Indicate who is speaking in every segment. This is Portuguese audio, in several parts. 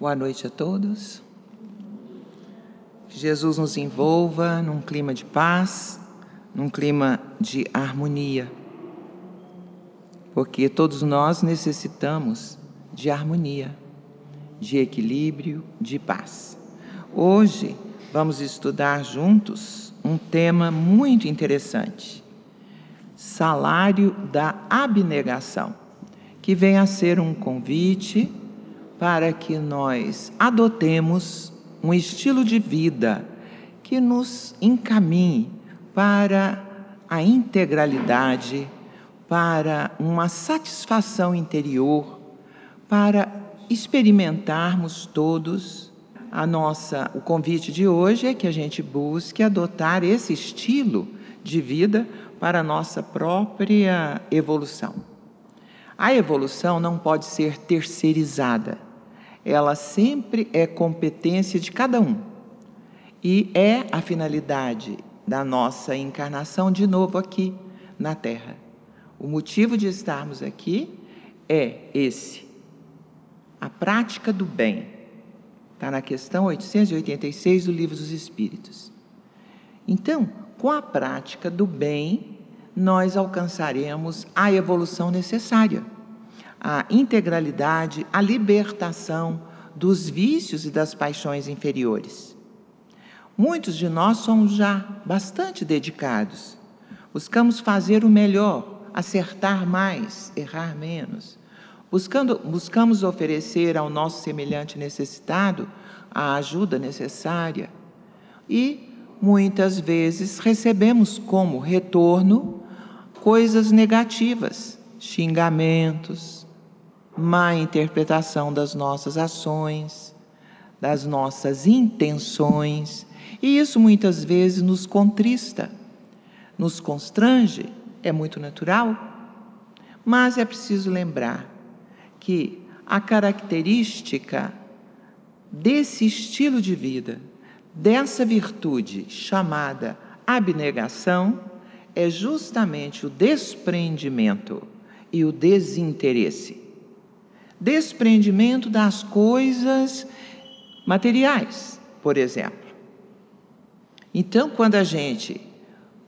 Speaker 1: Boa noite a todos. Que Jesus nos envolva num clima de paz, num clima de harmonia. Porque todos nós necessitamos de harmonia, de equilíbrio, de paz. Hoje vamos estudar juntos um tema muito interessante: salário da abnegação, que vem a ser um convite para que nós adotemos um estilo de vida que nos encaminhe para a integralidade, para uma satisfação interior, para experimentarmos todos a nossa o convite de hoje é que a gente busque adotar esse estilo de vida para a nossa própria evolução. A evolução não pode ser terceirizada ela sempre é competência de cada um. E é a finalidade da nossa encarnação de novo aqui na Terra. O motivo de estarmos aqui é esse: a prática do bem. Está na questão 886 do Livro dos Espíritos. Então, com a prática do bem, nós alcançaremos a evolução necessária a integralidade, a libertação dos vícios e das paixões inferiores. Muitos de nós somos já bastante dedicados. Buscamos fazer o melhor, acertar mais, errar menos. Buscando, buscamos oferecer ao nosso semelhante necessitado a ajuda necessária. E muitas vezes recebemos como retorno coisas negativas, xingamentos, má interpretação das nossas ações, das nossas intenções, e isso muitas vezes nos contrista, nos constrange, é muito natural, mas é preciso lembrar que a característica desse estilo de vida, dessa virtude chamada abnegação, é justamente o desprendimento e o desinteresse desprendimento das coisas materiais, por exemplo. Então, quando a gente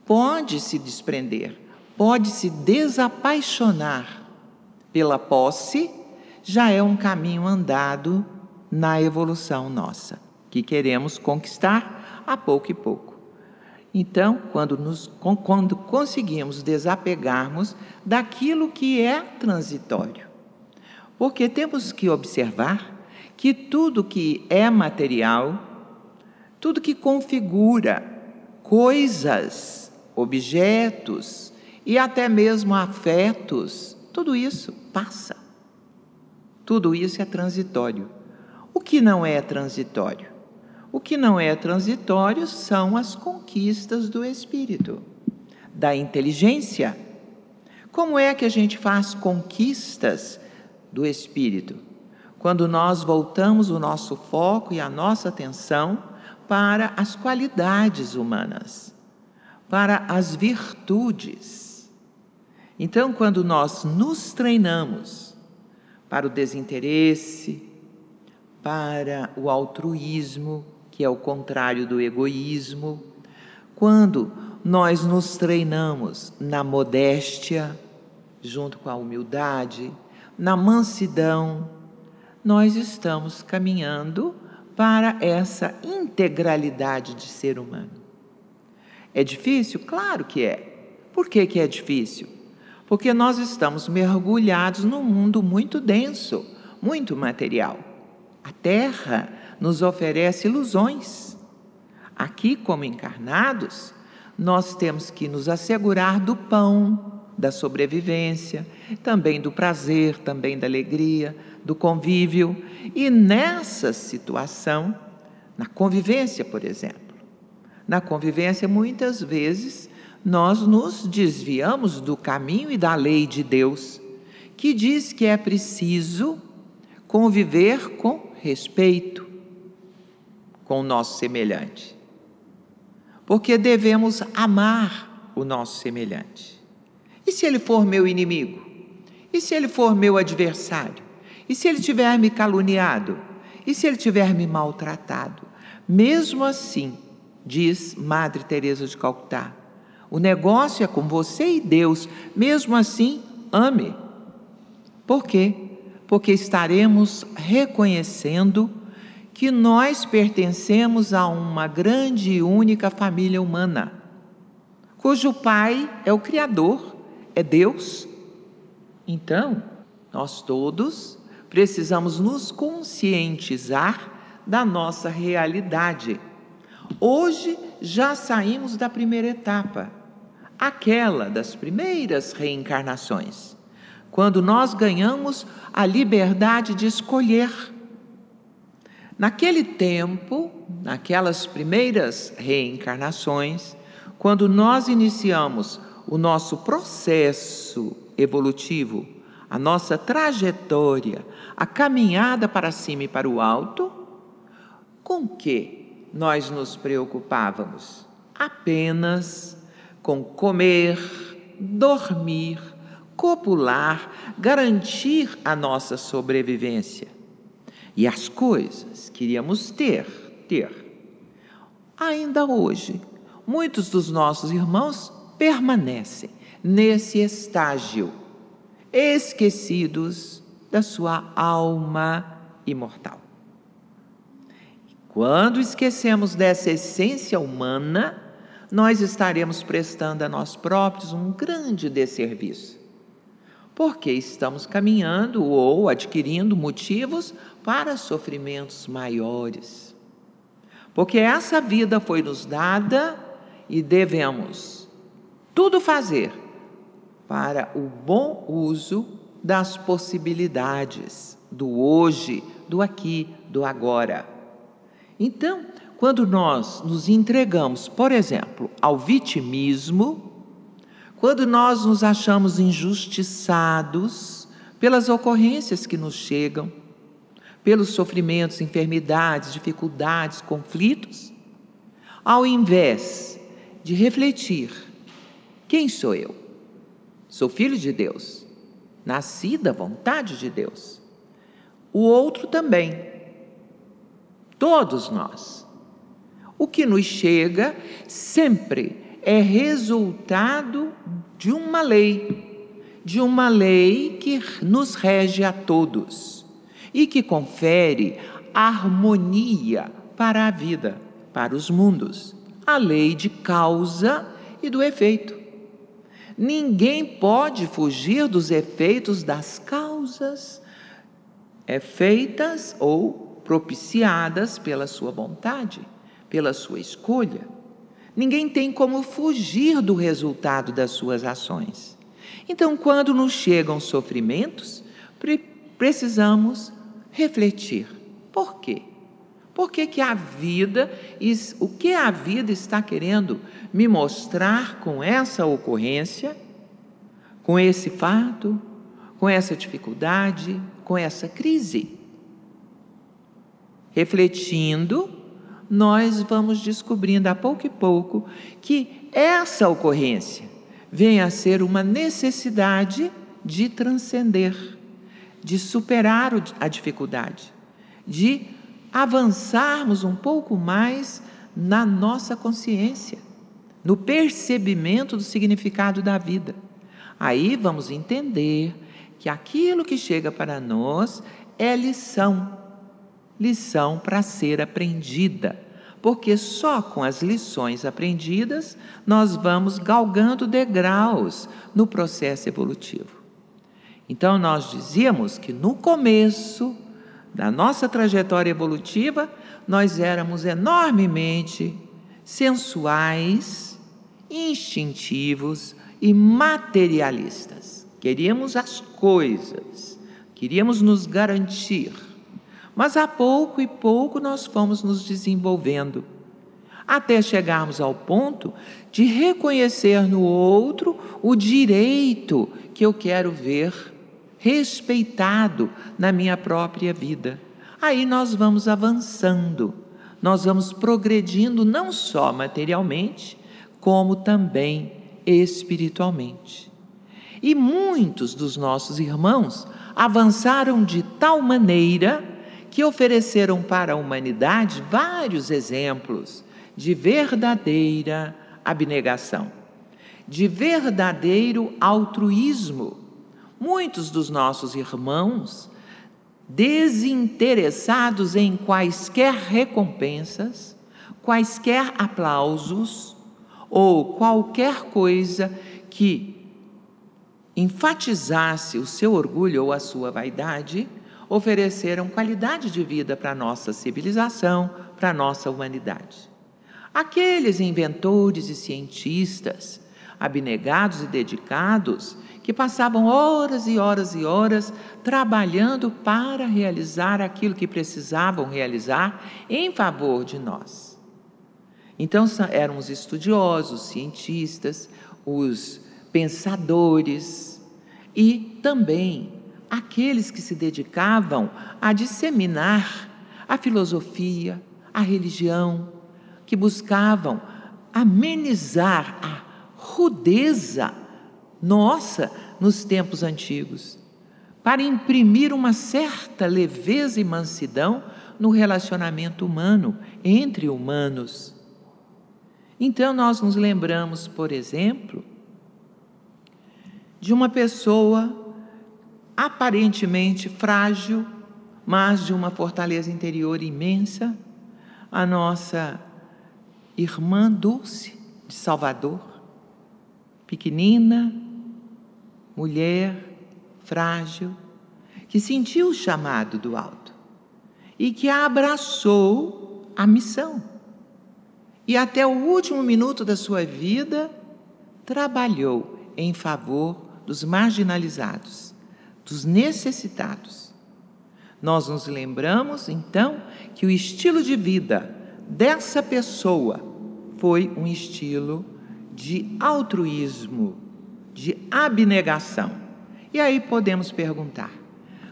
Speaker 1: pode se desprender, pode se desapaixonar pela posse, já é um caminho andado na evolução nossa, que queremos conquistar a pouco e pouco. Então, quando, nos, quando conseguimos desapegarmos daquilo que é transitório, porque temos que observar que tudo que é material, tudo que configura coisas, objetos e até mesmo afetos, tudo isso passa. Tudo isso é transitório. O que não é transitório? O que não é transitório são as conquistas do espírito, da inteligência. Como é que a gente faz conquistas do Espírito, quando nós voltamos o nosso foco e a nossa atenção para as qualidades humanas, para as virtudes. Então, quando nós nos treinamos para o desinteresse, para o altruísmo, que é o contrário do egoísmo, quando nós nos treinamos na modéstia, junto com a humildade, na mansidão, nós estamos caminhando para essa integralidade de ser humano. É difícil? Claro que é. Por que, que é difícil? Porque nós estamos mergulhados num mundo muito denso, muito material. A Terra nos oferece ilusões. Aqui, como encarnados, nós temos que nos assegurar do pão, da sobrevivência, também do prazer, também da alegria, do convívio. E nessa situação, na convivência, por exemplo, na convivência, muitas vezes, nós nos desviamos do caminho e da lei de Deus, que diz que é preciso conviver com respeito com o nosso semelhante. Porque devemos amar o nosso semelhante. E se ele for meu inimigo? E se ele for meu adversário? E se ele tiver me caluniado? E se ele tiver me maltratado? Mesmo assim, diz Madre Teresa de Calcutá, o negócio é com você e Deus. Mesmo assim, ame. Por quê? Porque estaremos reconhecendo que nós pertencemos a uma grande e única família humana, cujo pai é o Criador, é Deus. Então, nós todos precisamos nos conscientizar da nossa realidade. Hoje já saímos da primeira etapa, aquela das primeiras reencarnações, quando nós ganhamos a liberdade de escolher. Naquele tempo, naquelas primeiras reencarnações, quando nós iniciamos o nosso processo evolutivo, a nossa trajetória, a caminhada para cima e para o alto, com que nós nos preocupávamos? Apenas com comer, dormir, copular, garantir a nossa sobrevivência. E as coisas queríamos ter, ter. Ainda hoje, muitos dos nossos irmãos permanecem nesse estágio, esquecidos da sua alma imortal. Quando esquecemos dessa essência humana, nós estaremos prestando a nós próprios um grande desserviço. Porque estamos caminhando ou adquirindo motivos para sofrimentos maiores. Porque essa vida foi nos dada e devemos tudo fazer para o bom uso das possibilidades do hoje, do aqui, do agora. Então, quando nós nos entregamos, por exemplo, ao vitimismo, quando nós nos achamos injustiçados pelas ocorrências que nos chegam, pelos sofrimentos, enfermidades, dificuldades, conflitos, ao invés de refletir: quem sou eu? Sou filho de Deus, nasci da vontade de Deus. O outro também todos nós. O que nos chega sempre é resultado de uma lei, de uma lei que nos rege a todos e que confere harmonia para a vida, para os mundos, a lei de causa e do efeito. Ninguém pode fugir dos efeitos das causas é feitas ou propiciadas pela sua vontade, pela sua escolha. Ninguém tem como fugir do resultado das suas ações. Então, quando nos chegam sofrimentos, precisamos refletir. Por quê? Por que, que a vida, o que a vida está querendo me mostrar com essa ocorrência, com esse fato, com essa dificuldade, com essa crise? refletindo, nós vamos descobrindo a pouco e pouco que essa ocorrência vem a ser uma necessidade de transcender, de superar a dificuldade, de avançarmos um pouco mais na nossa consciência, no percebimento do significado da vida. Aí vamos entender que aquilo que chega para nós é lição lição para ser aprendida, porque só com as lições aprendidas nós vamos galgando degraus no processo evolutivo. Então, nós dizíamos que no começo da nossa trajetória evolutiva, nós éramos enormemente sensuais, instintivos e materialistas. Queríamos as coisas, queríamos nos garantir mas a pouco e pouco nós fomos nos desenvolvendo, até chegarmos ao ponto de reconhecer no outro o direito que eu quero ver respeitado na minha própria vida. Aí nós vamos avançando, nós vamos progredindo não só materialmente, como também espiritualmente. E muitos dos nossos irmãos avançaram de tal maneira que ofereceram para a humanidade vários exemplos de verdadeira abnegação, de verdadeiro altruísmo. Muitos dos nossos irmãos, desinteressados em quaisquer recompensas, quaisquer aplausos ou qualquer coisa que enfatizasse o seu orgulho ou a sua vaidade, ofereceram qualidade de vida para a nossa civilização, para a nossa humanidade. Aqueles inventores e cientistas, abnegados e dedicados, que passavam horas e horas e horas trabalhando para realizar aquilo que precisavam realizar em favor de nós. Então eram os estudiosos, cientistas, os pensadores e também aqueles que se dedicavam a disseminar a filosofia, a religião, que buscavam amenizar a rudeza nossa nos tempos antigos, para imprimir uma certa leveza e mansidão no relacionamento humano, entre humanos. Então, nós nos lembramos, por exemplo, de uma pessoa aparentemente frágil, mas de uma fortaleza interior imensa, a nossa irmã Dulce de Salvador, pequenina, mulher, frágil, que sentiu o chamado do alto e que abraçou a missão. E até o último minuto da sua vida trabalhou em favor dos marginalizados dos necessitados. Nós nos lembramos, então, que o estilo de vida dessa pessoa foi um estilo de altruísmo, de abnegação. E aí podemos perguntar: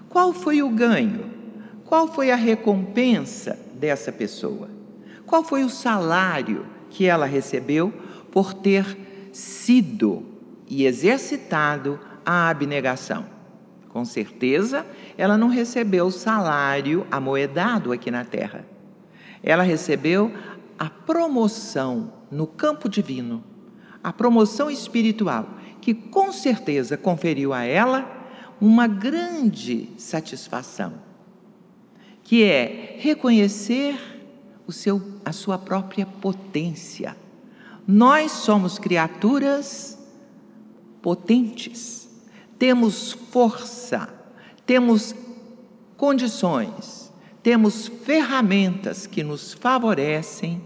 Speaker 1: qual foi o ganho? Qual foi a recompensa dessa pessoa? Qual foi o salário que ela recebeu por ter sido e exercitado a abnegação? Com certeza, ela não recebeu o salário amoedado aqui na terra. Ela recebeu a promoção no campo divino, a promoção espiritual, que com certeza conferiu a ela uma grande satisfação, que é reconhecer o seu, a sua própria potência. Nós somos criaturas potentes temos força, temos condições, temos ferramentas que nos favorecem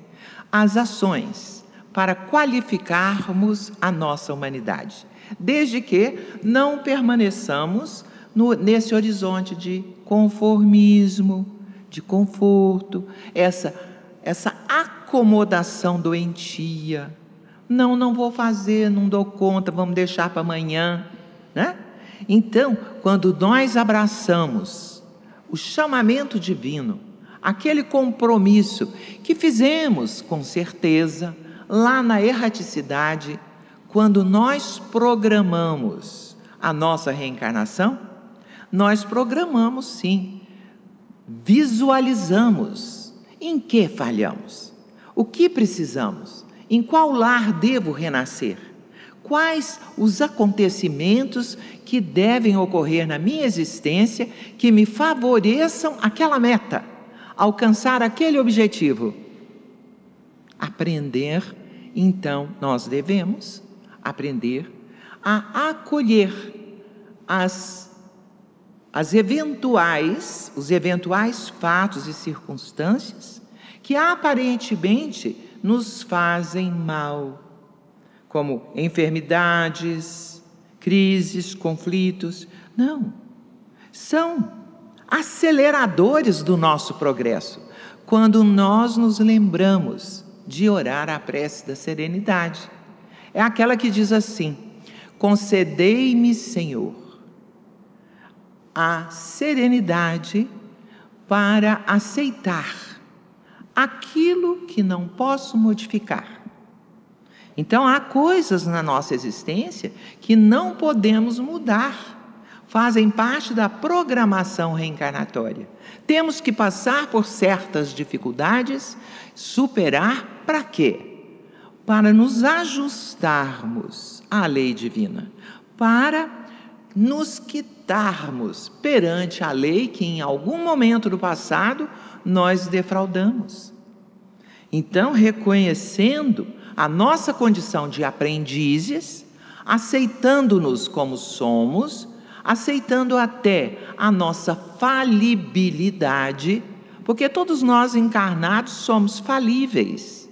Speaker 1: as ações para qualificarmos a nossa humanidade, desde que não permaneçamos no, nesse horizonte de conformismo, de conforto, essa, essa acomodação doentia. Não, não vou fazer, não dou conta, vamos deixar para amanhã. Né? Então, quando nós abraçamos o chamamento divino, aquele compromisso que fizemos com certeza lá na erraticidade, quando nós programamos a nossa reencarnação, nós programamos sim, visualizamos em que falhamos, o que precisamos, em qual lar devo renascer quais os acontecimentos que devem ocorrer na minha existência que me favoreçam aquela meta, alcançar aquele objetivo. Aprender, então, nós devemos aprender a acolher as, as eventuais, os eventuais fatos e circunstâncias que aparentemente nos fazem mal como enfermidades, crises, conflitos. Não. São aceleradores do nosso progresso quando nós nos lembramos de orar a prece da serenidade. É aquela que diz assim: Concedei-me, Senhor, a serenidade para aceitar aquilo que não posso modificar então há coisas na nossa existência que não podemos mudar. Fazem parte da programação reencarnatória. Temos que passar por certas dificuldades, superar para quê? Para nos ajustarmos à lei divina, para nos quitarmos perante a lei que em algum momento do passado nós defraudamos. Então, reconhecendo a nossa condição de aprendizes, aceitando-nos como somos, aceitando até a nossa falibilidade, porque todos nós encarnados somos falíveis.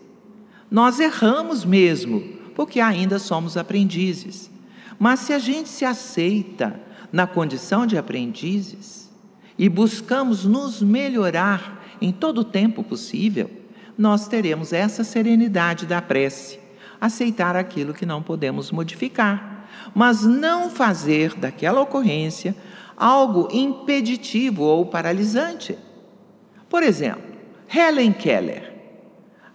Speaker 1: Nós erramos mesmo, porque ainda somos aprendizes. Mas se a gente se aceita na condição de aprendizes e buscamos nos melhorar em todo o tempo possível, nós teremos essa serenidade da prece, aceitar aquilo que não podemos modificar mas não fazer daquela ocorrência algo impeditivo ou paralisante. Por exemplo, Helen Keller,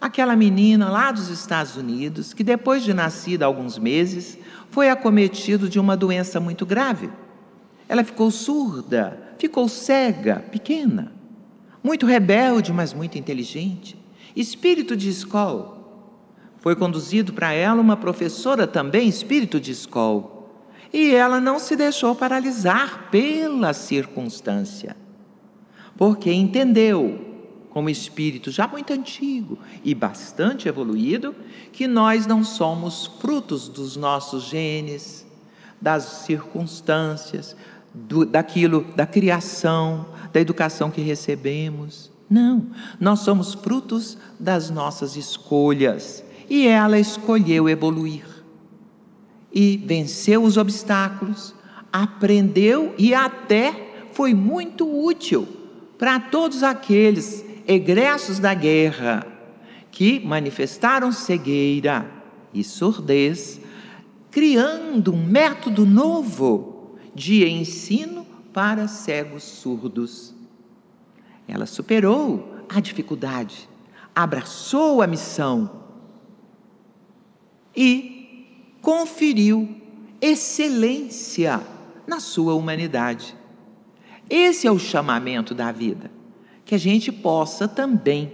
Speaker 1: aquela menina lá dos Estados Unidos que depois de nascida há alguns meses foi acometida de uma doença muito grave. Ela ficou surda, ficou cega, pequena, muito rebelde, mas muito inteligente, espírito de escola foi conduzido para ela uma professora também, espírito de escola. E ela não se deixou paralisar pela circunstância, porque entendeu, como espírito já muito antigo e bastante evoluído, que nós não somos frutos dos nossos genes, das circunstâncias, do, daquilo, da criação, da educação que recebemos. Não, nós somos frutos das nossas escolhas e ela escolheu evoluir. E venceu os obstáculos, aprendeu e até foi muito útil para todos aqueles egressos da guerra que manifestaram cegueira e surdez, criando um método novo de ensino para cegos surdos. Ela superou a dificuldade, abraçou a missão e conferiu excelência na sua humanidade. Esse é o chamamento da vida, que a gente possa também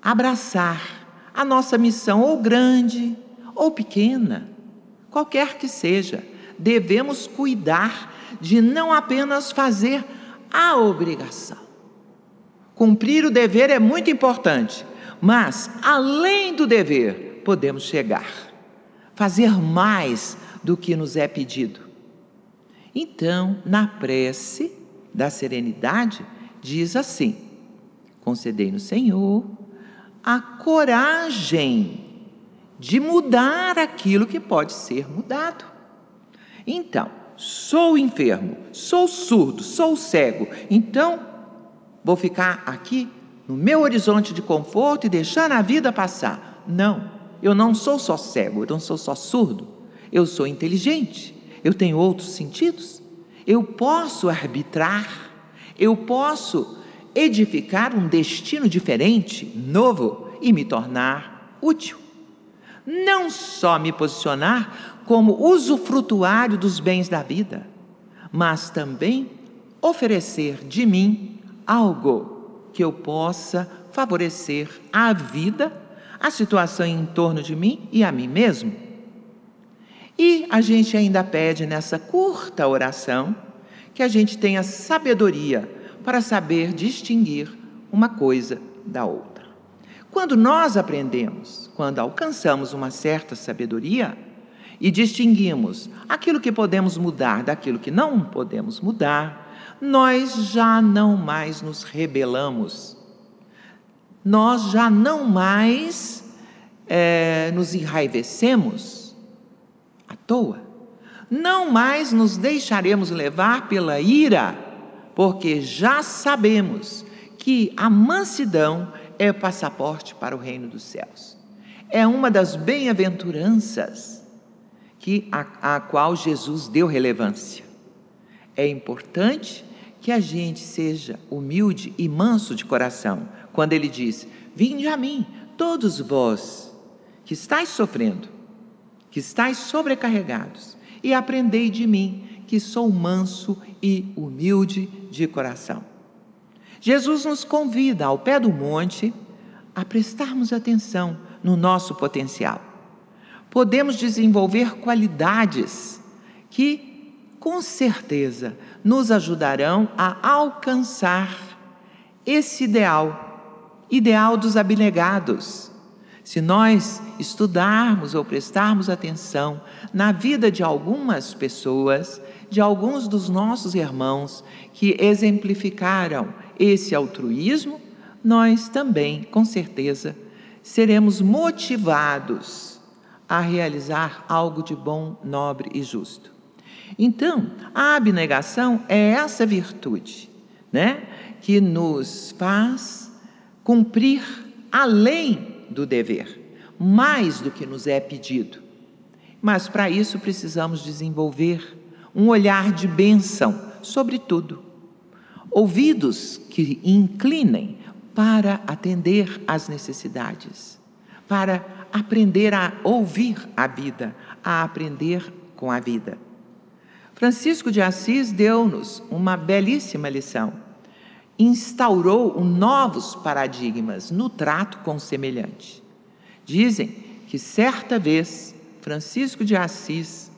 Speaker 1: abraçar a nossa missão, ou grande ou pequena, qualquer que seja. Devemos cuidar de não apenas fazer a obrigação. Cumprir o dever é muito importante, mas além do dever, podemos chegar fazer mais do que nos é pedido. Então, na prece da serenidade, diz assim: concedei no Senhor a coragem de mudar aquilo que pode ser mudado. Então, sou enfermo, sou surdo, sou cego, então vou ficar aqui no meu horizonte de conforto e deixar a vida passar. Não. Eu não sou só cego, eu não sou só surdo, eu sou inteligente, eu tenho outros sentidos, eu posso arbitrar, eu posso edificar um destino diferente, novo e me tornar útil. Não só me posicionar como usufrutuário dos bens da vida, mas também oferecer de mim algo que eu possa favorecer a vida a situação em torno de mim e a mim mesmo. E a gente ainda pede nessa curta oração que a gente tenha sabedoria para saber distinguir uma coisa da outra. Quando nós aprendemos, quando alcançamos uma certa sabedoria e distinguimos aquilo que podemos mudar daquilo que não podemos mudar, nós já não mais nos rebelamos nós já não mais é, nos enraivecemos à toa, não mais nos deixaremos levar pela ira, porque já sabemos que a mansidão é o passaporte para o reino dos céus. É uma das bem-aventuranças que a, a qual Jesus deu relevância. É importante que a gente seja humilde e manso de coração, quando ele diz: Vinde a mim, todos vós que estáis sofrendo, que estáis sobrecarregados, e aprendei de mim, que sou manso e humilde de coração. Jesus nos convida ao pé do monte a prestarmos atenção no nosso potencial. Podemos desenvolver qualidades que, com certeza, nos ajudarão a alcançar esse ideal, ideal dos abnegados. Se nós estudarmos ou prestarmos atenção na vida de algumas pessoas, de alguns dos nossos irmãos que exemplificaram esse altruísmo, nós também, com certeza, seremos motivados a realizar algo de bom, nobre e justo. Então, a abnegação é essa virtude, né, que nos faz cumprir além do dever, mais do que nos é pedido. Mas para isso precisamos desenvolver um olhar de bênção sobre tudo, ouvidos que inclinem para atender às necessidades, para aprender a ouvir a vida, a aprender com a vida. Francisco de Assis deu-nos uma belíssima lição. Instaurou novos paradigmas no trato com o semelhante. Dizem que certa vez Francisco de Assis,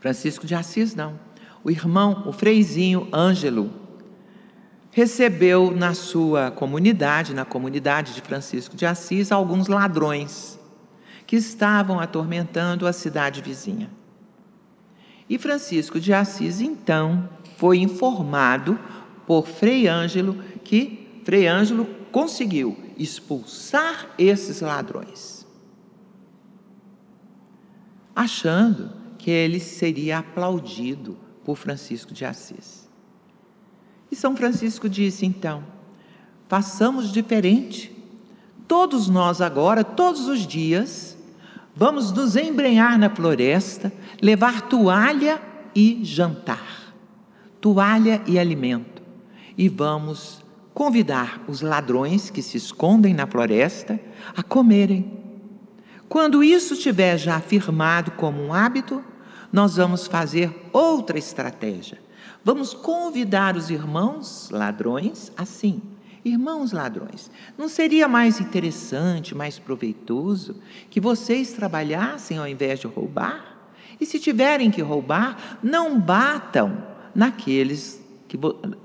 Speaker 1: Francisco de Assis não, o irmão, o freizinho Ângelo, recebeu na sua comunidade, na comunidade de Francisco de Assis, alguns ladrões que estavam atormentando a cidade vizinha. E Francisco de Assis, então, foi informado por Frei Ângelo que Frei Ângelo conseguiu expulsar esses ladrões, achando que ele seria aplaudido por Francisco de Assis. E São Francisco disse então: façamos diferente. Todos nós agora, todos os dias, vamos nos embrenhar na floresta, levar toalha e jantar, toalha e alimento, e vamos convidar os ladrões que se escondem na floresta a comerem. Quando isso estiver já afirmado como um hábito, nós vamos fazer outra estratégia Vamos convidar os irmãos ladrões assim. Irmãos ladrões, não seria mais interessante, mais proveitoso que vocês trabalhassem ao invés de roubar? E se tiverem que roubar, não batam naqueles que,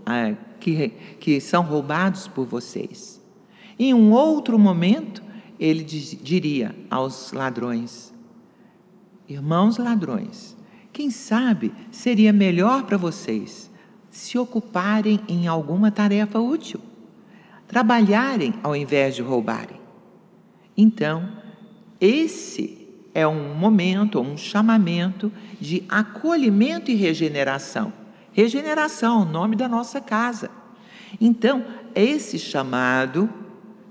Speaker 1: ah, que, que são roubados por vocês. Em um outro momento, ele diria aos ladrões: Irmãos ladrões, quem sabe seria melhor para vocês se ocuparem em alguma tarefa útil, trabalharem ao invés de roubarem. Então, esse é um momento, um chamamento de acolhimento e regeneração. Regeneração, o nome da nossa casa. Então, esse chamado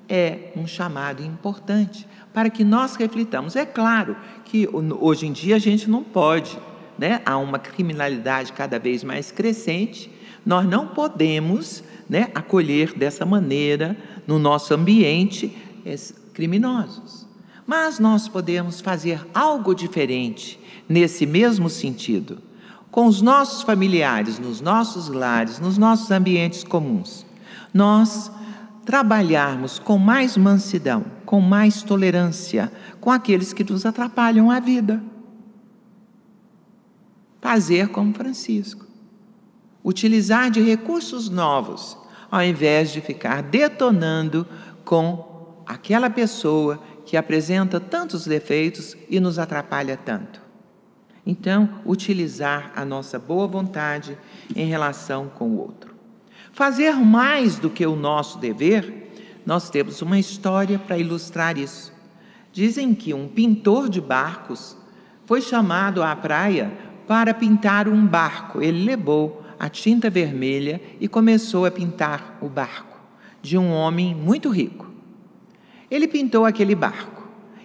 Speaker 1: é um chamado importante para que nós reflitamos. É claro que hoje em dia a gente não pode né, há uma criminalidade cada vez mais crescente, nós não podemos né, acolher dessa maneira no nosso ambiente criminosos. Mas nós podemos fazer algo diferente nesse mesmo sentido, com os nossos familiares, nos nossos lares, nos nossos ambientes comuns. Nós trabalharmos com mais mansidão, com mais tolerância com aqueles que nos atrapalham a vida fazer como Francisco. Utilizar de recursos novos, ao invés de ficar detonando com aquela pessoa que apresenta tantos defeitos e nos atrapalha tanto. Então, utilizar a nossa boa vontade em relação com o outro. Fazer mais do que o nosso dever, nós temos uma história para ilustrar isso. Dizem que um pintor de barcos foi chamado à praia para pintar um barco. Ele levou a tinta vermelha e começou a pintar o barco de um homem muito rico. Ele pintou aquele barco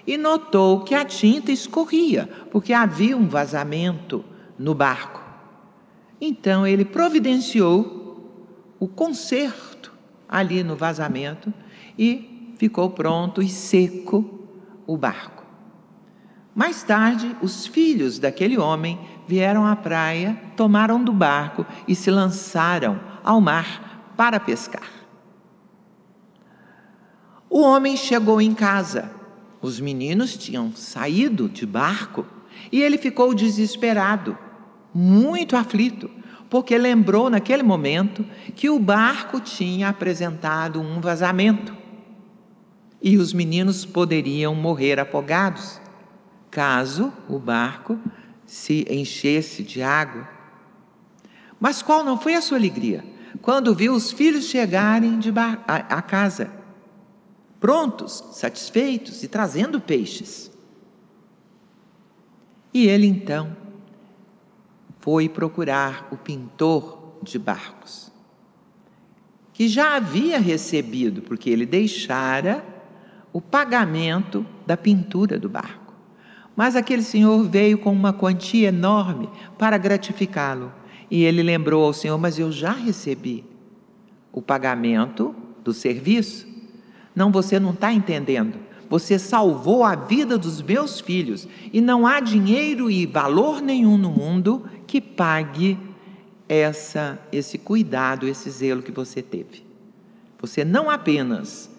Speaker 1: e notou que a tinta escorria, porque havia um vazamento no barco. Então ele providenciou o conserto ali no vazamento e ficou pronto e seco o barco. Mais tarde, os filhos daquele homem vieram à praia, tomaram do barco e se lançaram ao mar para pescar. O homem chegou em casa. Os meninos tinham saído de barco e ele ficou desesperado, muito aflito, porque lembrou naquele momento que o barco tinha apresentado um vazamento e os meninos poderiam morrer afogados caso o barco se enchesse de água. Mas qual não foi a sua alegria quando viu os filhos chegarem de a casa, prontos, satisfeitos e trazendo peixes? E ele então foi procurar o pintor de barcos, que já havia recebido, porque ele deixara o pagamento da pintura do barco. Mas aquele senhor veio com uma quantia enorme para gratificá-lo. E ele lembrou ao senhor: Mas eu já recebi o pagamento do serviço. Não, você não está entendendo. Você salvou a vida dos meus filhos e não há dinheiro e valor nenhum no mundo que pague essa, esse cuidado, esse zelo que você teve. Você não apenas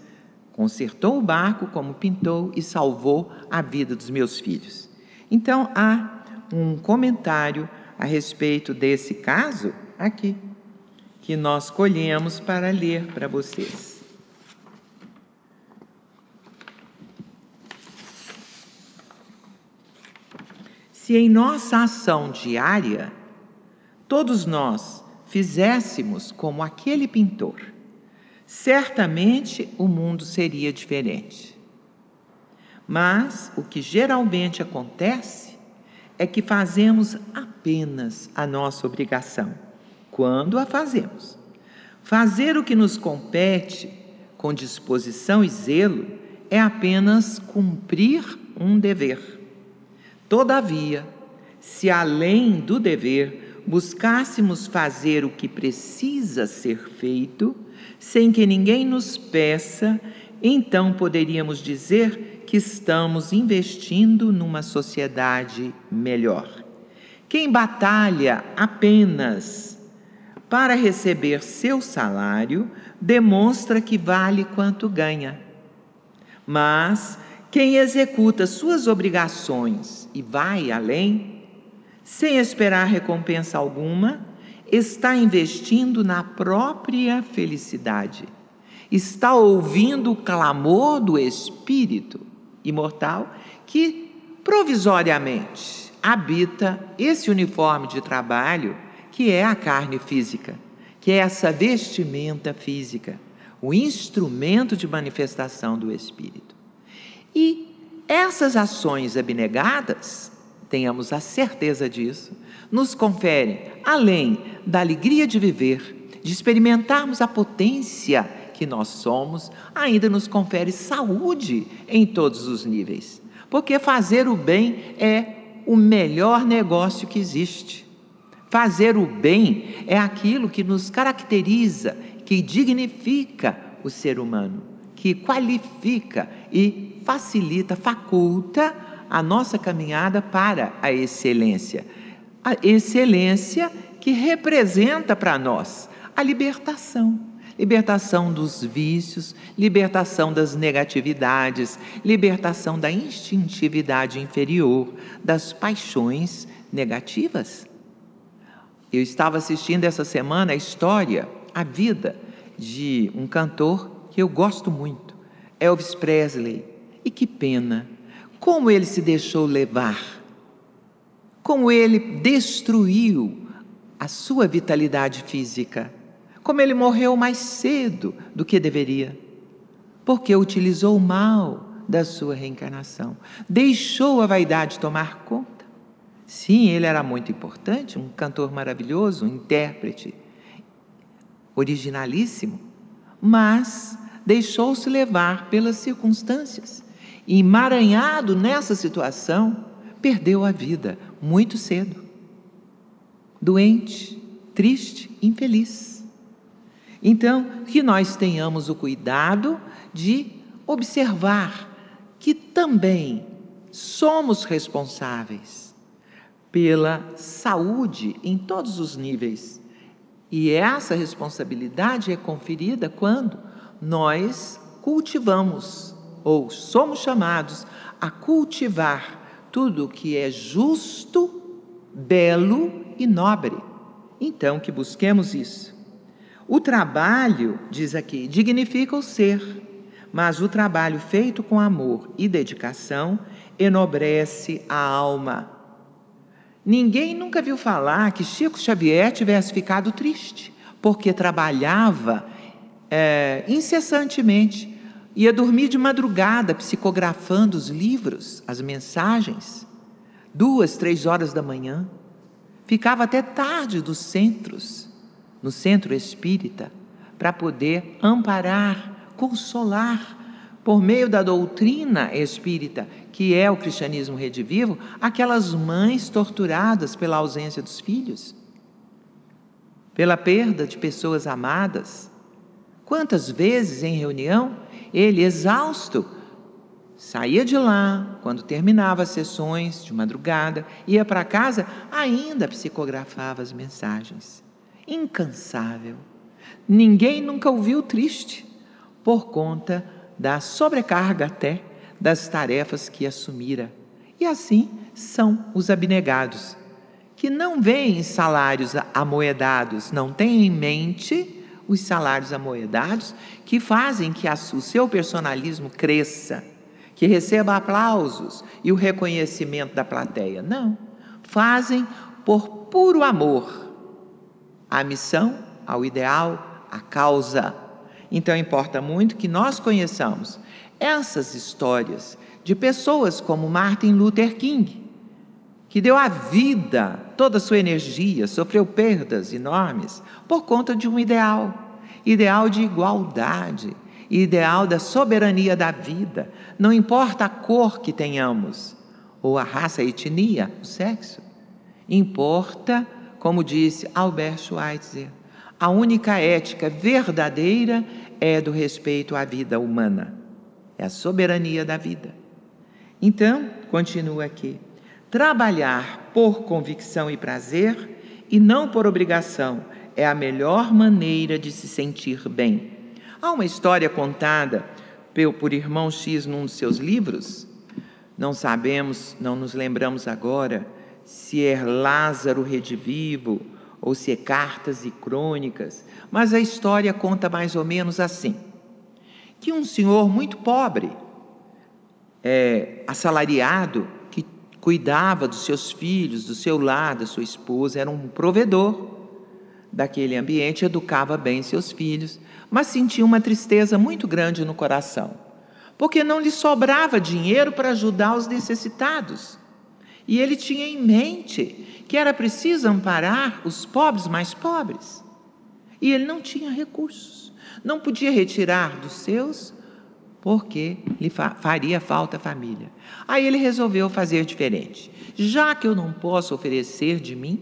Speaker 1: Consertou o barco como pintou e salvou a vida dos meus filhos. Então há um comentário a respeito desse caso aqui, que nós colhemos para ler para vocês. Se em nossa ação diária todos nós fizéssemos como aquele pintor, certamente o mundo seria diferente. Mas o que geralmente acontece é que fazemos apenas a nossa obrigação, quando a fazemos. Fazer o que nos compete com disposição e zelo é apenas cumprir um dever. Todavia, se além do dever buscássemos fazer o que precisa ser feito, sem que ninguém nos peça, então poderíamos dizer que estamos investindo numa sociedade melhor. Quem batalha apenas para receber seu salário demonstra que vale quanto ganha. Mas quem executa suas obrigações e vai além, sem esperar recompensa alguma, está investindo na própria felicidade, está ouvindo o clamor do Espírito imortal que provisoriamente habita esse uniforme de trabalho que é a carne física, que é essa vestimenta física, o instrumento de manifestação do Espírito. E essas ações abnegadas, tenhamos a certeza disso, nos conferem, além da alegria de viver, de experimentarmos a potência que nós somos, ainda nos confere saúde em todos os níveis. Porque fazer o bem é o melhor negócio que existe. Fazer o bem é aquilo que nos caracteriza, que dignifica o ser humano, que qualifica e facilita, faculta a nossa caminhada para a excelência a excelência que representa para nós a libertação. Libertação dos vícios, libertação das negatividades, libertação da instintividade inferior, das paixões negativas. Eu estava assistindo essa semana a história, a vida de um cantor que eu gosto muito, Elvis Presley. E que pena, como ele se deixou levar como ele destruiu a sua vitalidade física, como ele morreu mais cedo do que deveria, porque utilizou mal da sua reencarnação, deixou a vaidade tomar conta. Sim, ele era muito importante, um cantor maravilhoso, um intérprete originalíssimo, mas deixou-se levar pelas circunstâncias. E emaranhado nessa situação, perdeu a vida muito cedo. Doente, triste, infeliz. Então, que nós tenhamos o cuidado de observar que também somos responsáveis pela saúde em todos os níveis. E essa responsabilidade é conferida quando nós cultivamos ou somos chamados a cultivar tudo que é justo, belo e nobre. Então, que busquemos isso. O trabalho, diz aqui, dignifica o ser, mas o trabalho feito com amor e dedicação enobrece a alma. Ninguém nunca viu falar que Chico Xavier tivesse ficado triste, porque trabalhava é, incessantemente, ia dormir de madrugada psicografando os livros, as mensagens, duas, três horas da manhã. Ficava até tarde dos centros, no centro espírita, para poder amparar, consolar, por meio da doutrina espírita, que é o cristianismo redivivo, aquelas mães torturadas pela ausência dos filhos, pela perda de pessoas amadas. Quantas vezes em reunião ele, exausto, saía de lá, quando terminava as sessões de madrugada, ia para casa, ainda psicografava as mensagens. Incansável. Ninguém nunca o viu triste, por conta da sobrecarga até das tarefas que assumira. E assim são os abnegados, que não veem salários amoedados, não têm em mente os salários amoedados que fazem que o seu personalismo cresça, que receba aplausos e o reconhecimento da plateia. Não. Fazem por puro amor à missão, ao ideal, à causa. Então importa muito que nós conheçamos essas histórias de pessoas como Martin Luther King, que deu a vida, toda a sua energia, sofreu perdas enormes por conta de um ideal, ideal de igualdade, ideal da soberania da vida. Não importa a cor que tenhamos, ou a raça, a etnia, o sexo. Importa, como disse Albert Schweitzer, a única ética verdadeira é do respeito à vida humana, é a soberania da vida. Então, continua aqui: trabalhar por convicção e prazer e não por obrigação é a melhor maneira de se sentir bem. Há uma história contada por irmão X num dos seus livros, não sabemos, não nos lembramos agora se é Lázaro Redivivo ou se é Cartas e Crônicas, mas a história conta mais ou menos assim: que um senhor muito pobre, é, assalariado, cuidava dos seus filhos, do seu lar, da sua esposa, era um provedor daquele ambiente, educava bem seus filhos, mas sentia uma tristeza muito grande no coração, porque não lhe sobrava dinheiro para ajudar os necessitados. E ele tinha em mente que era preciso amparar os pobres mais pobres. E ele não tinha recursos, não podia retirar dos seus, porque lhe faria falta a família. Aí ele resolveu fazer diferente. Já que eu não posso oferecer de mim,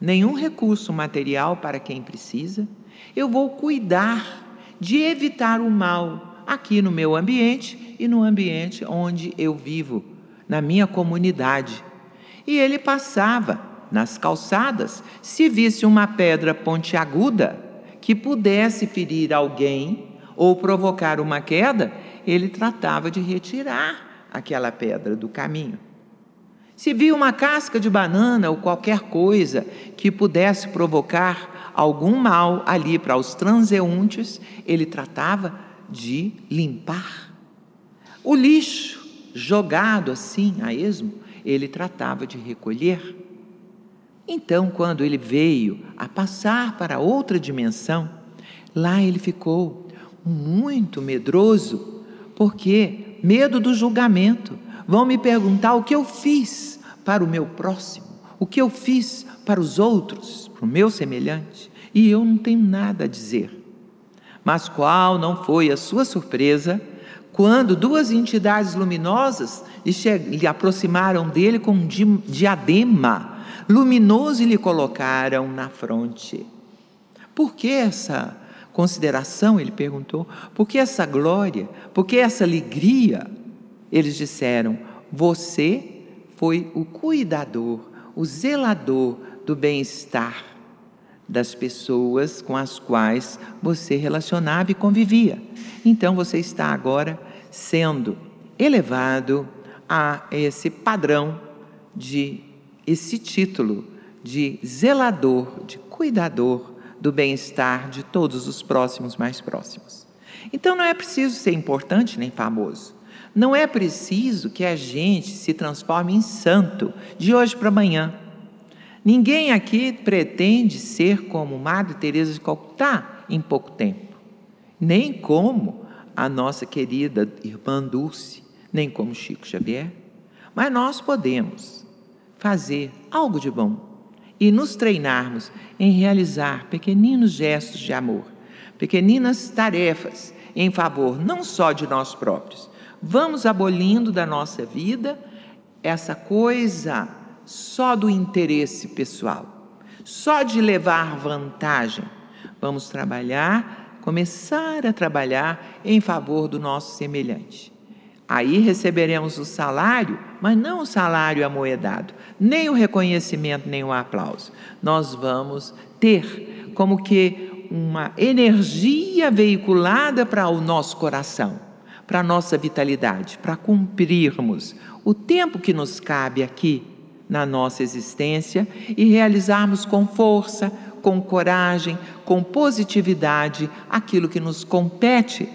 Speaker 1: nenhum recurso material para quem precisa, eu vou cuidar de evitar o mal aqui no meu ambiente e no ambiente onde eu vivo, na minha comunidade. E ele passava nas calçadas, se visse uma pedra pontiaguda que pudesse ferir alguém ou provocar uma queda, ele tratava de retirar aquela pedra do caminho. Se via uma casca de banana ou qualquer coisa que pudesse provocar algum mal ali para os transeuntes, ele tratava de limpar. O lixo jogado assim a esmo, ele tratava de recolher. Então, quando ele veio a passar para outra dimensão, lá ele ficou muito medroso, porque medo do julgamento. Vão me perguntar o que eu fiz para o meu próximo, o que eu fiz para os outros, para o meu semelhante, e eu não tenho nada a dizer. Mas qual não foi a sua surpresa quando duas entidades luminosas lhe aproximaram dele com um diadema luminoso e lhe colocaram na fronte? Por que essa consideração? Ele perguntou. Por que essa glória? Por que essa alegria? Eles disseram: você foi o cuidador, o zelador do bem-estar das pessoas com as quais você relacionava e convivia. Então você está agora sendo elevado a esse padrão de esse título de zelador, de cuidador do bem-estar de todos os próximos mais próximos. Então não é preciso ser importante nem famoso. Não é preciso que a gente se transforme em santo de hoje para amanhã. Ninguém aqui pretende ser como Madre Teresa de Calcutá em pouco tempo, nem como a nossa querida irmã Dulce, nem como Chico Xavier. Mas nós podemos fazer algo de bom e nos treinarmos em realizar pequeninos gestos de amor, pequeninas tarefas em favor não só de nós próprios. Vamos abolindo da nossa vida essa coisa só do interesse pessoal, só de levar vantagem. Vamos trabalhar, começar a trabalhar em favor do nosso semelhante. Aí receberemos o salário, mas não o salário amoedado, nem o reconhecimento, nem o aplauso. Nós vamos ter como que uma energia veiculada para o nosso coração, para a nossa vitalidade, para cumprirmos o tempo que nos cabe aqui na nossa existência e realizarmos com força, com coragem, com positividade aquilo que nos compete.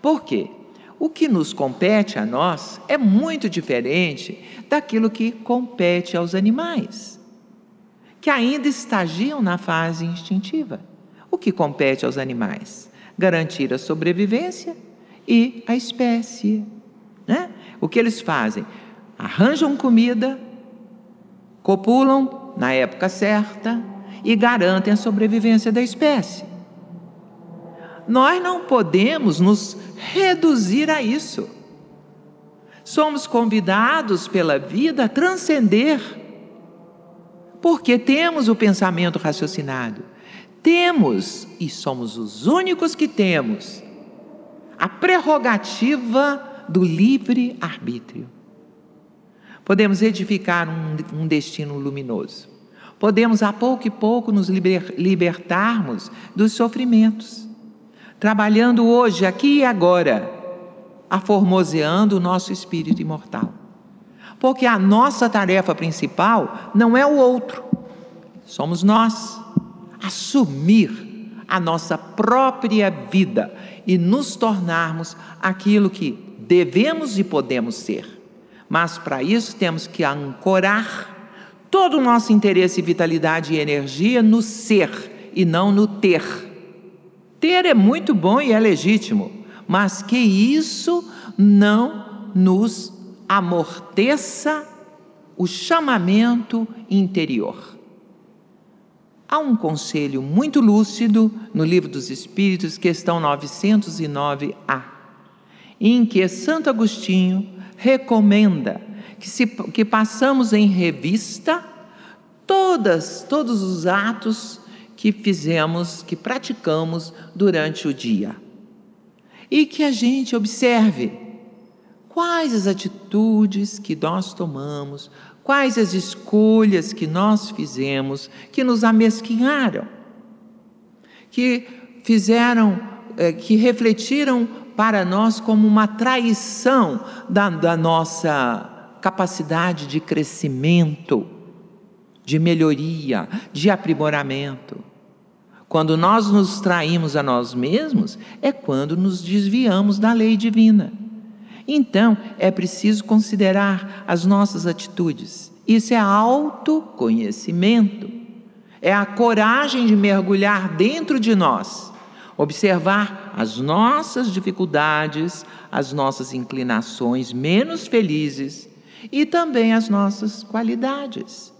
Speaker 1: Por quê? O que nos compete a nós é muito diferente daquilo que compete aos animais, que ainda estagiam na fase instintiva. O que compete aos animais? Garantir a sobrevivência e a espécie. Né? O que eles fazem? Arranjam comida, copulam na época certa e garantem a sobrevivência da espécie. Nós não podemos nos reduzir a isso. Somos convidados pela vida a transcender, porque temos o pensamento raciocinado, temos, e somos os únicos que temos, a prerrogativa do livre arbítrio. Podemos edificar um, um destino luminoso. Podemos, a pouco e pouco, nos liber, libertarmos dos sofrimentos. Trabalhando hoje, aqui e agora, aformoseando o nosso espírito imortal. Porque a nossa tarefa principal não é o outro, somos nós. Assumir a nossa própria vida e nos tornarmos aquilo que devemos e podemos ser. Mas para isso temos que ancorar todo o nosso interesse, vitalidade e energia no ser e não no ter. Ter é muito bom e é legítimo, mas que isso não nos amorteça o chamamento interior. Há um conselho muito lúcido no Livro dos Espíritos, questão 909a, em que Santo Agostinho recomenda que, se, que passamos em revista todas, todos os atos que fizemos, que praticamos durante o dia. E que a gente observe quais as atitudes que nós tomamos, quais as escolhas que nós fizemos que nos amesquinharam, que fizeram, eh, que refletiram para nós como uma traição da, da nossa capacidade de crescimento, de melhoria, de aprimoramento. Quando nós nos traímos a nós mesmos, é quando nos desviamos da lei divina. Então, é preciso considerar as nossas atitudes. Isso é autoconhecimento. É a coragem de mergulhar dentro de nós observar as nossas dificuldades, as nossas inclinações menos felizes e também as nossas qualidades,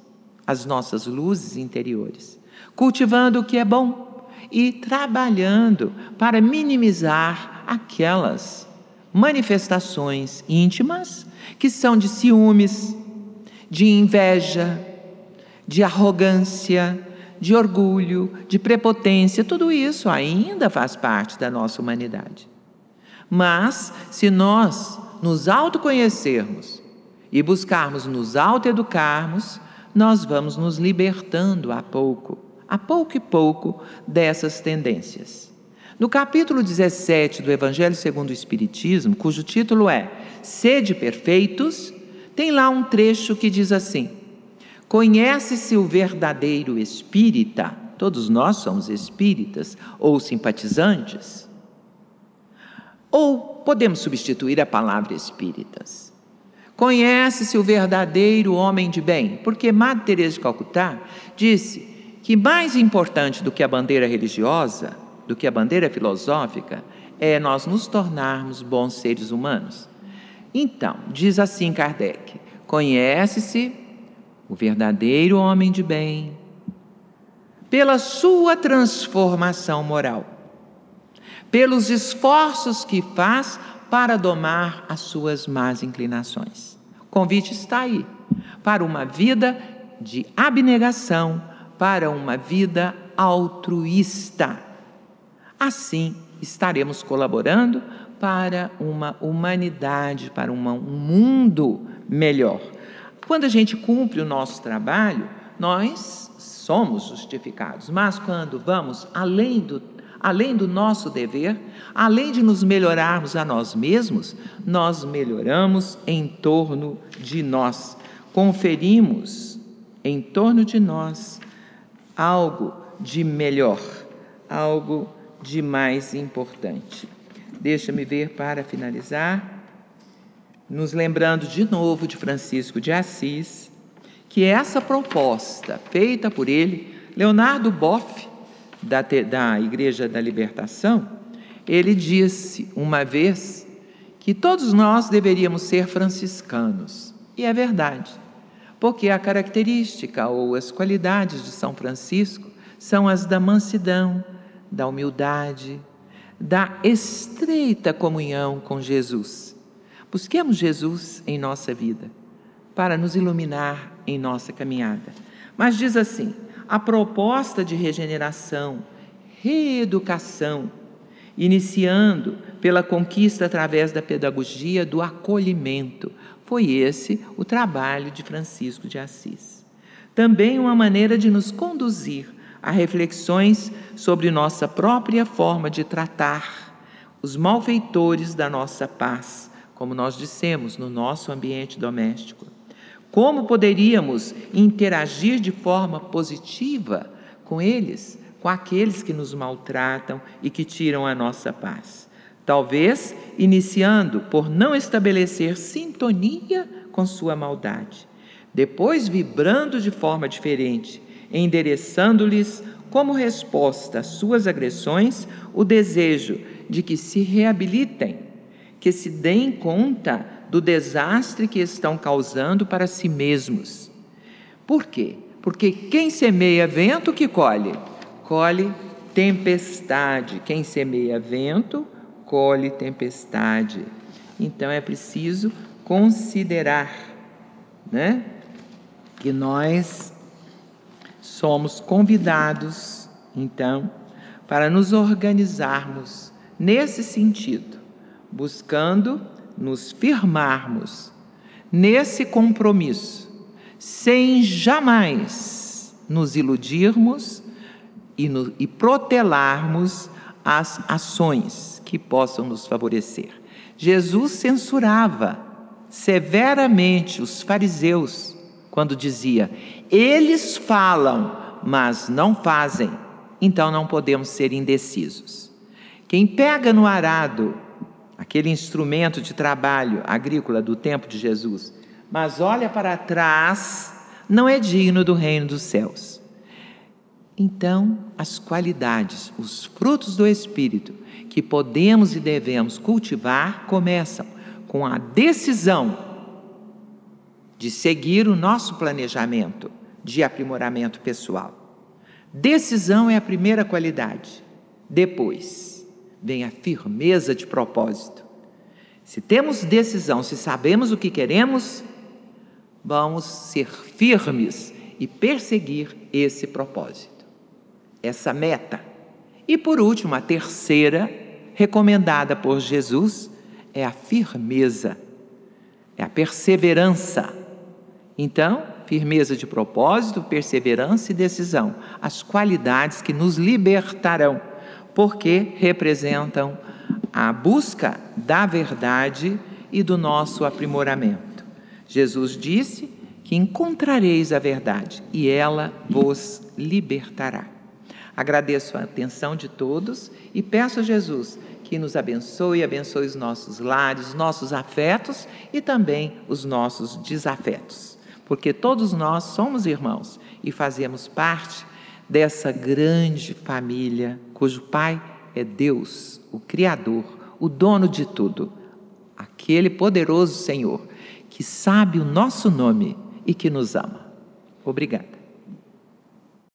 Speaker 1: as nossas luzes interiores, cultivando o que é bom e trabalhando para minimizar aquelas manifestações íntimas que são de ciúmes, de inveja, de arrogância, de orgulho, de prepotência, tudo isso ainda faz parte da nossa humanidade. Mas, se nós nos autoconhecermos e buscarmos nos autoeducarmos, nós vamos nos libertando a pouco, a pouco e pouco dessas tendências. No capítulo 17 do Evangelho segundo o Espiritismo, cujo título é Sede Perfeitos, tem lá um trecho que diz assim: Conhece-se o verdadeiro espírita, todos nós somos espíritas ou simpatizantes, ou podemos substituir a palavra espíritas. Conhece-se o verdadeiro homem de bem, porque Madre Teresa de Calcutá disse que mais importante do que a bandeira religiosa, do que a bandeira filosófica, é nós nos tornarmos bons seres humanos. Então, diz assim Kardec: conhece-se o verdadeiro homem de bem, pela sua transformação moral, pelos esforços que faz para domar as suas más inclinações. O convite está aí para uma vida de abnegação, para uma vida altruísta. Assim, estaremos colaborando para uma humanidade, para uma, um mundo melhor. Quando a gente cumpre o nosso trabalho, nós somos justificados, mas quando vamos além do, além do nosso dever, além de nos melhorarmos a nós mesmos, nós melhoramos em torno de nós, conferimos em torno de nós algo de melhor, algo de mais importante. Deixa-me ver para finalizar nos lembrando de novo de Francisco de Assis, que essa proposta feita por ele, Leonardo Boff, da, da Igreja da Libertação, ele disse uma vez que todos nós deveríamos ser franciscanos. E é verdade, porque a característica ou as qualidades de São Francisco são as da mansidão, da humildade, da estreita comunhão com Jesus. Busquemos Jesus em nossa vida para nos iluminar em nossa caminhada. Mas diz assim: a proposta de regeneração, reeducação, iniciando pela conquista através da pedagogia do acolhimento, foi esse o trabalho de Francisco de Assis. Também uma maneira de nos conduzir a reflexões sobre nossa própria forma de tratar os malfeitores da nossa paz como nós dissemos, no nosso ambiente doméstico. Como poderíamos interagir de forma positiva com eles, com aqueles que nos maltratam e que tiram a nossa paz? Talvez iniciando por não estabelecer sintonia com sua maldade, depois vibrando de forma diferente, endereçando-lhes como resposta às suas agressões o desejo de que se reabilitem que se deem conta do desastre que estão causando para si mesmos. Por quê? Porque quem semeia vento, que colhe? Colhe tempestade. Quem semeia vento, colhe tempestade. Então é preciso considerar, né, que nós somos convidados, então, para nos organizarmos nesse sentido buscando nos firmarmos nesse compromisso, sem jamais nos iludirmos e, no, e protelarmos as ações que possam nos favorecer. Jesus censurava severamente os fariseus quando dizia: eles falam, mas não fazem, então não podemos ser indecisos. Quem pega no arado aquele instrumento de trabalho agrícola do tempo de Jesus, mas olha para trás, não é digno do reino dos céus. Então, as qualidades, os frutos do Espírito que podemos e devemos cultivar começam com a decisão de seguir o nosso planejamento de aprimoramento pessoal. Decisão é a primeira qualidade. Depois, vem a firmeza de propósito. Se temos decisão, se sabemos o que queremos, vamos ser firmes e perseguir esse propósito, essa meta. E por último, a terceira, recomendada por Jesus, é a firmeza. é a perseverança. Então, firmeza de propósito, perseverança e decisão, as qualidades que nos libertarão, porque representam a busca da verdade e do nosso aprimoramento. Jesus disse que encontrareis a verdade e ela vos libertará. Agradeço a atenção de todos e peço a Jesus que nos abençoe, abençoe os nossos lares, os nossos afetos e também os nossos desafetos, porque todos nós somos irmãos e fazemos parte dessa grande família cujo Pai é Deus, o Criador, o dono de tudo, aquele poderoso Senhor que sabe o nosso nome e que nos ama. Obrigada.